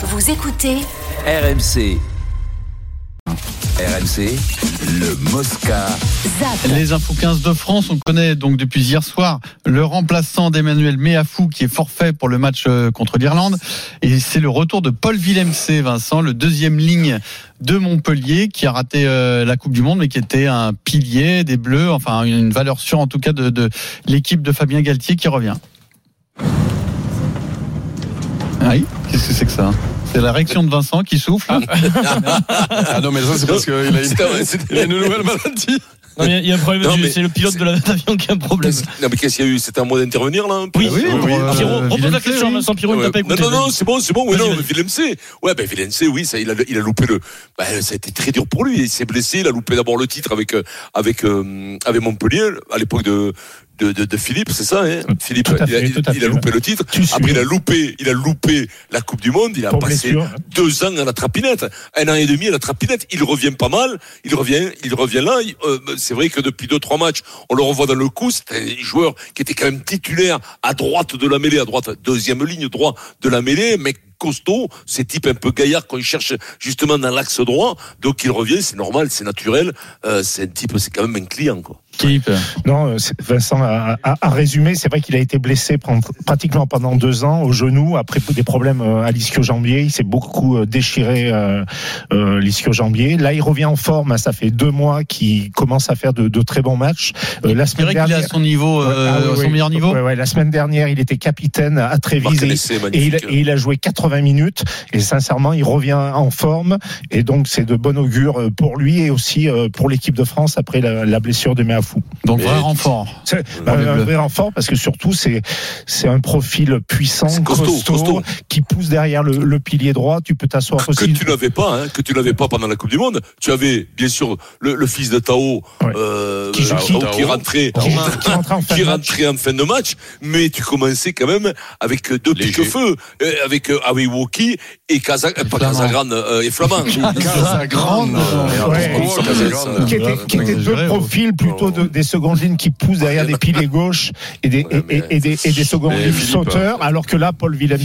Vous écoutez RMC. RMC, le Mosca. ZAP. Les infos 15 de France, on connaît donc depuis hier soir le remplaçant d'Emmanuel Méafou qui est forfait pour le match euh, contre l'Irlande. Et c'est le retour de Paul Villemc, Vincent, le deuxième ligne de Montpellier qui a raté euh, la Coupe du Monde mais qui était un pilier des Bleus, enfin une valeur sûre en tout cas de, de l'équipe de Fabien Galtier qui revient. Ah Oui, qu'est-ce que c'est que ça C'est la réaction de Vincent qui souffle. Ah non, mais ça, c'est parce qu'il a, une- il a une nouvelle maladie. Non, il y a- un problème, du- c'est le pilote de la- l'avion qui a un problème. Non, mais qu'est-ce qu'il y a eu C'était un mot d'intervenir là un peu Oui, Oui, oui, euh, Pierrot, repose la question, oui. Vincent Pierrot, il t'a pas non, écouté. non, non, c'est bon, c'est bon. Oui, non. Villemc. Ouais, ben Villemc, oui, ça, il a, il a loupé le. Ben, ça a été très dur pour lui. Il s'est blessé. Il a loupé d'abord le titre avec euh, avec euh, avec Montpellier à l'époque de. De, de, de Philippe, c'est ça, hein Philippe, il, a, il- il loupé le titre. Tu suis. Après, il a loupé, il a loupé la Coupe du Monde. Il a Pour passé blessure. deux ans à la trapinette, un an et demi à la trapinette. Il revient pas mal. Il revient, il revient là. Euh, c'est vrai que depuis deux trois matchs, on le revoit dans le coup. C'est un joueur qui était quand même titulaire à droite de la mêlée, à droite deuxième ligne droit de la mêlée, mec costaud, ces types un peu gaillards qu'on cherche justement dans l'axe droit. Donc il revient, c'est normal, c'est naturel. Euh, c'est un type, c'est quand même un client quoi. Type. Non, euh, Vincent a, a- a résumé. C'est vrai qu'il a été blessé pratiquement pendant deux ans au genou après des problèmes euh, à l'ischio-jambier. Il s'est beaucoup euh, déchiré euh, euh, l'ischio-jambier. Là, il revient en forme. Ça fait deux mois qu'il commence à faire de, de très bons matchs. Euh, la semaine dirais qu'il est dernière, à son niveau, euh, Ah oui, son meilleur niveau. Ouais, ouais, la semaine dernière, il était capitaine à Trévise et, et il, magnifique. et il a joué 80 minutes. Et sincèrement, il revient en forme. Et donc, c'est de bon augure pour lui et aussi pour l'équipe de France après la, la blessure de Donc vrai renfort. Les un vrai renfort parce que surtout c'est c'est un profil puissant, costaud, costaud, costaud. qui pousse derrière le, le pilier droit. Tu peux t'asseoir que aussi. tu n'avais pas, hein, que tu n'avais pas pendant la Coupe du Monde. Tu avais bien sûr le, le fils de Tao, Ouais. euh, Qui Tao, qui- rentrait, qui, qui rentrait en fin qui de match. rentrait en fin de match, mais tu commençais quand même avec deux pics feu, euh, avec euh, Awewoki et Casa, euh, pas euh, et Flamand. Casagrande. Ouais. Étaient, qui étaient deux profils plutôt de, des secondes lignes qui poussent derrière des piliers gauche et des, Ouais, et, et- et des, et des secondes sauteurs, alors que là, Paul Villemc,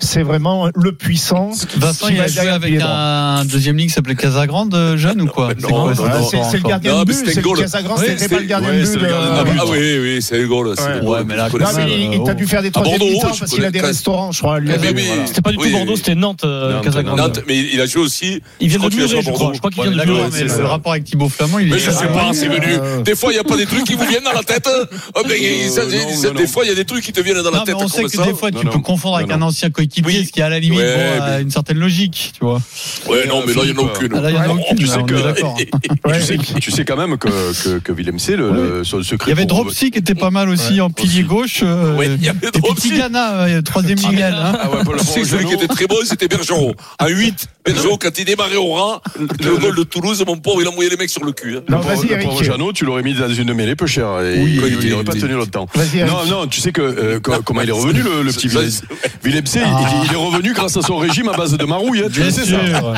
c'est vraiment le puissant. Vincent, qui il a joué avec un deuxième ligne qui s'appelait Casagrande, euh, jeune ou quoi Non, C'est Ah, le gardien de mais but, c'est. Casagrande, c'était pas le gardien de c'est but. euh. Ah oui, oui, c'est le goal. c'est Ouais. mais là, il, t'a dû faire des troisième Bordeaux, mi-temps parce qu'il a des restaurants, je crois. C'était pas du tout. Bordeaux, c'était Nantes, euh, Nantes, Casagrande. Nantes, mais il a joué aussi. Il vient de Muret, je crois. Bordeaux. Je crois qu'il vient de Muret. le rapport avec Thibaut Flamand, il est. Mais je sais Ah, pas, c'est euh, venu. Des fois, il n'y a pas des trucs qui vous viennent dans la tête. Oh, ben, ça, non, ça, non, des non. fois, il y a des trucs qui te viennent dans la Non, mais tête on sait que ça. des fois, tu Non, peux non. confondre avec Non, un ancien coéquipier, Oui. ce qui à la limite Ouais, bon, a mais- une certaine logique, tu vois. Ouais, non, mais là, il n'y en a aucune. Ah, là, il y en a Ouais, aucune, tu sais on que- est d'accord. Ouais, tu, sais, tu sais quand même que, que, que Willem C, le, son Il secret. y avait Dropsy qui était pas mal aussi en pilier gauche. euh, Ouais, il y avait et puis Dropsy. Tigana, euh, troisième ligne. hein. Ah Paul Tu sais, celui qui était très bon, c'était Bergeron. À 8, Bergeron, quand il démarrait au rat, le goal de Toulouse, mon pauvre, il envoyait les mecs sur le cul. hein. Non, Le pauvre- vas-y, le pauvre Eric. Jeannot, tu l'aurais mis dans une mêlée peu chère. Et Oui, il, oui, il aurait pas oui. tenu longtemps. Non, non, tu sais que euh, co- comment il est revenu le, le petit Ça, Willem? c'est- Willem C, il- il, est revenu grâce à son régime à base de marouille. hein, tu le sais sûr. ça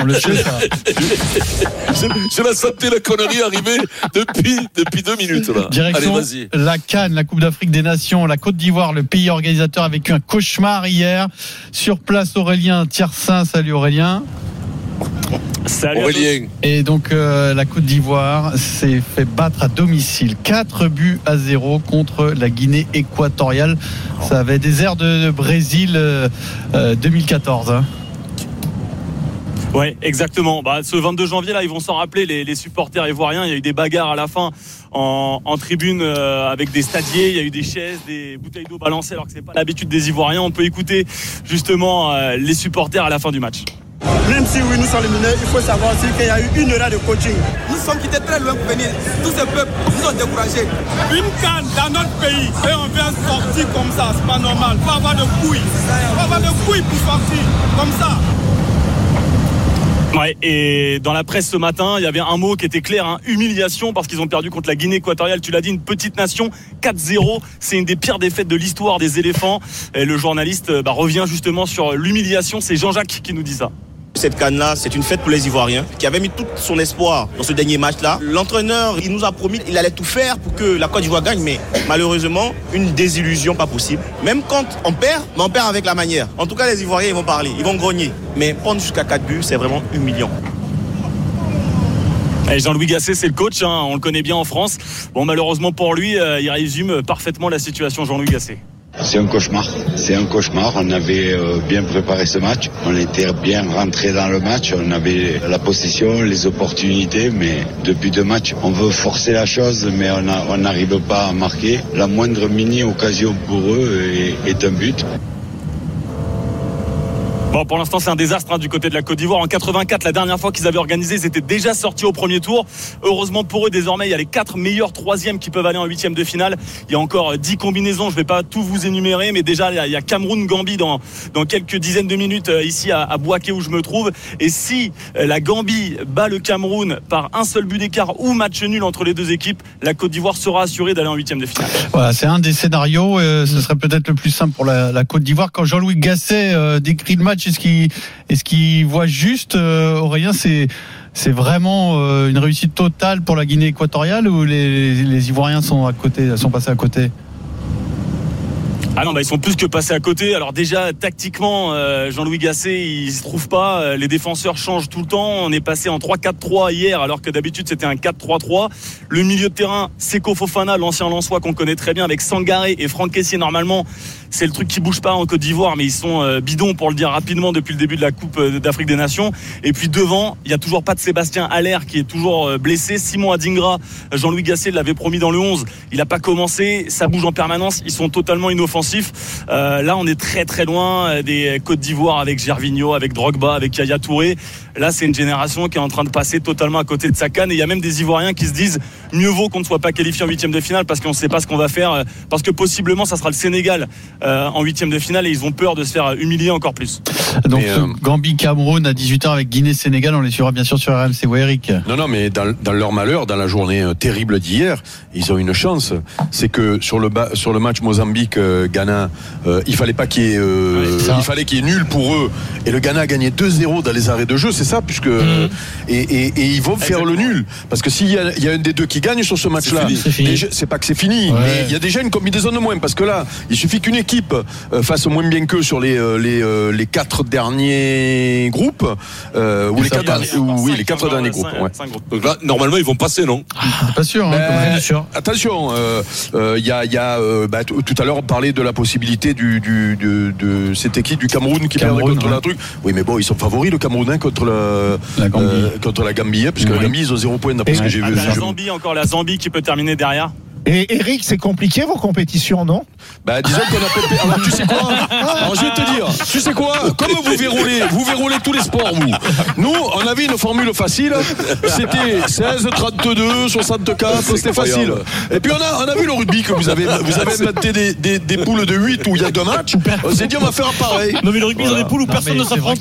On le sait, ça. La sentais la connerie arriver depuis, depuis deux minutes, là. Direction Allez, la Cannes, la Coupe d'Afrique des Nations, la Côte d'Ivoire, le pays organisateur a vécu un cauchemar hier. Sur place, Aurélien Tiersin. Salut Aurélien. Salut. Aurélien. Et donc euh, la Côte d'Ivoire s'est fait battre à domicile. 4 buts à 0 contre la Guinée équatoriale. Ça avait des airs de, Brésil euh, euh, 2014. hein. Ouais, exactement. Bah, ce 22 janvier, là, ils vont s'en rappeler, les, les supporters ivoiriens. Il y a eu des bagarres à la fin en, en tribune euh, avec des stadiers. Il y a eu des chaises, des bouteilles d'eau balancées, alors que c'est pas l'habitude des Ivoiriens. On peut écouter justement euh, les supporters à la fin du match. Même si oui, nous sommes éliminés, il faut savoir aussi qu'il y a eu une heure de coaching. Nous sommes quittés très loin pour venir. Tous ces peuples nous ont découragés. Une canne dans notre pays et on vient sortir comme ça, c'est pas normal. Il faut avoir de couilles. Il faut avoir de couilles pour sortir comme ça. Ouais, et dans la presse ce matin, il y avait un mot qui était clair, hein, humiliation, parce qu'ils ont perdu contre la Guinée équatoriale. Tu l'as dit, une petite nation, 4-0. C'est une des pires défaites de l'histoire des éléphants. Et le journaliste euh, bah, revient justement sur l'humiliation. C'est Jean-Jacques qui nous dit ça. Cette canne-là, c'est une fête pour les Ivoiriens, qui avaient mis tout son espoir dans ce dernier match-là. L'entraîneur, il nous a promis qu'il allait tout faire pour que la Côte d'Ivoire gagne, mais malheureusement, une désillusion pas possible. Même quand on perd, on perd avec la manière. En tout cas, les Ivoiriens, ils vont parler, ils vont grogner. Mais prendre jusqu'à 4 buts, c'est vraiment humiliant. Jean-Louis Gasset, c'est le coach, hein, on le connaît bien en France. Bon, malheureusement pour lui, euh, il résume parfaitement la situation, Jean-Louis Gasset. C'est un cauchemar. C'est un cauchemar. On avait euh, bien préparé ce match. On était bien rentré dans le match. On avait la possession, les opportunités. Mais depuis deux matchs, on veut forcer la chose, mais on n'arrive pas à marquer. La moindre mini occasion pour eux est un but. Pour l'instant, c'est un désastre hein, du côté de la Côte d'Ivoire. En 84, la dernière fois qu'ils avaient organisé, ils étaient déjà sortis au premier tour. Heureusement pour eux, désormais, il y a les quatre meilleurs troisièmes qui peuvent aller en huitième de finale. Il y a encore euh, dix combinaisons. Je vais pas tout vous énumérer, mais déjà, il y a Cameroun-Gambie dans, quelques dizaines de minutes euh, ici à, à Boaké où je me trouve. Et si euh, la Gambie bat le Cameroun par un seul but d'écart ou match nul entre les deux équipes, la Côte d'Ivoire sera assurée d'aller en huitième de finale. Voilà, c'est un des scénarios. euh, ce serait peut-être le plus simple pour la, Côte d'Ivoire. Quand Jean-Louis Gasset euh, décrit le match, est-ce qu'il qu'il voit juste euh, Aurélien C'est vraiment euh, une réussite totale pour la Guinée équatoriale ou les, les Ivoiriens sont à côté, sont passés à côté? Ah non, bah ils sont plus que passés à côté. Alors déjà, tactiquement, euh, Jean-Louis Gasset, il se trouve pas. Les défenseurs changent tout le temps. On est passé en 3-4-3 hier, alors que d'habitude c'était un 4-3-3. Le milieu de terrain, Seko Fofana, l'ancien Lançois qu'on connaît très bien, avec Sangaré et Franck Kessier. Normalement, c'est le truc qui bouge pas en Côte d'Ivoire, mais ils sont euh, bidons pour le dire rapidement depuis le début de la Coupe euh, d'Afrique des Nations. Et puis devant, il y a toujours pas de Sébastien Allaire qui est toujours euh, blessé. Simon Adingra, Jean-Louis Gasset l'avait promis dans le 11. Il a pas commencé. Ça bouge en permanence. Ils sont totalement inoffensifs. Là, on est très très loin des Côtes d'Ivoire avec Gervinho, avec Drogba, avec Yaya Touré. Là, c'est une génération qui est en train de passer totalement à côté de sa canne. Et il y a même des Ivoiriens qui se disent mieux vaut qu'on ne soit pas qualifié en huitième de finale parce qu'on ne sait pas ce qu'on va faire. euh, Parce que possiblement, ça sera le Sénégal euh, en huitième de finale et ils ont peur de se faire humilier encore plus. Donc euh, Gambie-Cameroun à 18h avec Guinée-Sénégal, on les suivra bien sûr sur RMC. Ouais, Eric. Non, non, mais dans, dans leur malheur, dans la journée euh, terrible d'hier, ils ont une chance. C'est que sur le, ba- sur le match Mozambique-Ghana, euh, il fallait pas qu'il y ait, euh, Ouais, ça. il fallait qu'il y ait nul pour eux. Et le Ghana a gagné 2-0 dans les arrêts de jeu, c'est ça, puisque et, et- et ils vont faire le nul. Parce que s'il y a, il y a un des deux qui gagne sur ce match-là. C'est pas que c'est fini, Ouais. mais il y a déjà une combinaison de moins. Parce que là, il suffit qu'une équipe euh, fasse moins bien qu'eux sur les euh, les, euh, les quatre derniers groupes, euh, ou les quatre derniers, ou, oui, les Cinq, quatre encore, derniers ouais, groupes. cinq- ouais. cinq groupes. Donc là, normalement, ils vont passer, non C'est pas sûr. hein, Ben, sûr. Attention, euh, euh, il y a, il y a euh, bah, tout à l'heure on parlait de la possibilité du, du- de, de cette équipe du Cameroun qui perd Cameroun, contre ouais. la truc. Oui, mais bon, ils sont favoris le Cameroun hein, contre le, La Gambie. euh, contre la Gambie, hein, puisque la Oui. Gambie ils ont zéro point d'après ce que j'ai vu. la Zambie, encore la Zambie qui peut terminer derrière. Et Eric, c'est compliqué vos compétitions, non? Bah, disons qu'on a pépé- Alors, tu sais quoi? Alors, je vais te dire, tu sais quoi? Comme vous verroulez, vous verroulez tous les sports, vous. Nous, on avait une formule facile. C'était 16, 32, 64, c'était facile. Et puis, on a, on a vu le rugby que vous avez, vous avez des, des, des poules de 8 où il y a deux matchs. On s'est dit, on va faire pareil. Non, mais le rugby, ont des poules où Non, personne mais ne s'affronte.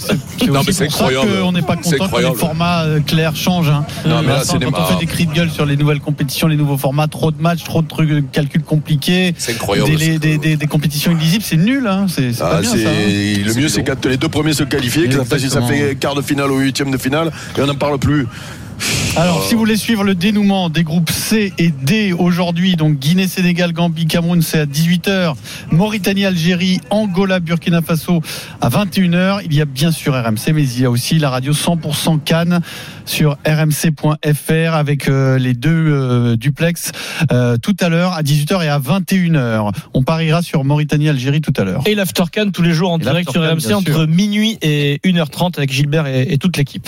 Non, aussi mais c'est pour ça incroyable. qu'on n'est pas content que les incroyable. formats euh, clairs changent. hein. Non, mais là, Vincent, quand on fait des cris de gueule sur les nouvelles compétitions, les nouveaux formats, trop de matchs, trop de trucs, de calculs compliqués, C'est incroyable. des, les- des, des- des compétitions illisibles, c'est nul. Hein. C'est c'est pas Ah, bien c'est- ça. hein. le mieux, c'est quand les deux premiers se qualifient, que ça fait, ça fait quart de finale ou huitième de finale, et on n'en parle plus. Alors, si vous voulez suivre le dénouement des groupes C et D aujourd'hui, donc Guinée, Sénégal, Gambie, Cameroun, c'est à 18h. Mauritanie, Algérie, Angola, Burkina Faso à 21h. Il y a bien sûr RMC, mais il y a aussi la radio 100% Cannes sur rmc.fr avec euh, les deux euh, duplex euh, tout à l'heure à 18h et à 21h. On pariera sur Mauritanie, Algérie tout à l'heure. Et l'Aftercan tous les jours en Et direct sur RMC entre minuit et 1h30 avec Gilbert et, et toute l'équipe.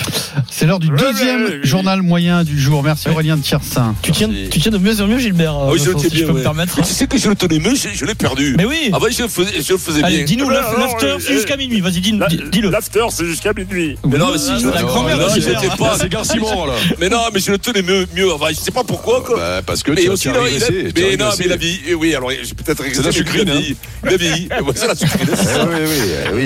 C'est l'heure du deuxième journal moyen du jour. Merci Aurélien de Tiersin. Tu tiens, tu tiens de mieux en mieux Gilbert, Ah oui, je si je bien, peux me permettre. Mais tu sais que je le tenais mieux, je, je l'ai perdu. Mais oui Avant, je le faisais, je le faisais Allez, bien. dis-nous l'after, c'est jusqu'à minuit, vas-y, dis-le. L'after, c'est jusqu'à minuit. Mais non, mais si, je la grand-mère je l'étais pas. C'est Garcimon, là. Mais non, mais je le tenais mieux. mieux. Enfin, je sais pas pourquoi, quoi. Bah, parce que mais tu aussi, non, il a, mais non, mais il a vieilli. Eh Oui, alors j'ai peut-être la sucrine, hein. vieilli. Il a vieilli. Ouais, C'est la sucrine. c'est oui, oui, oui.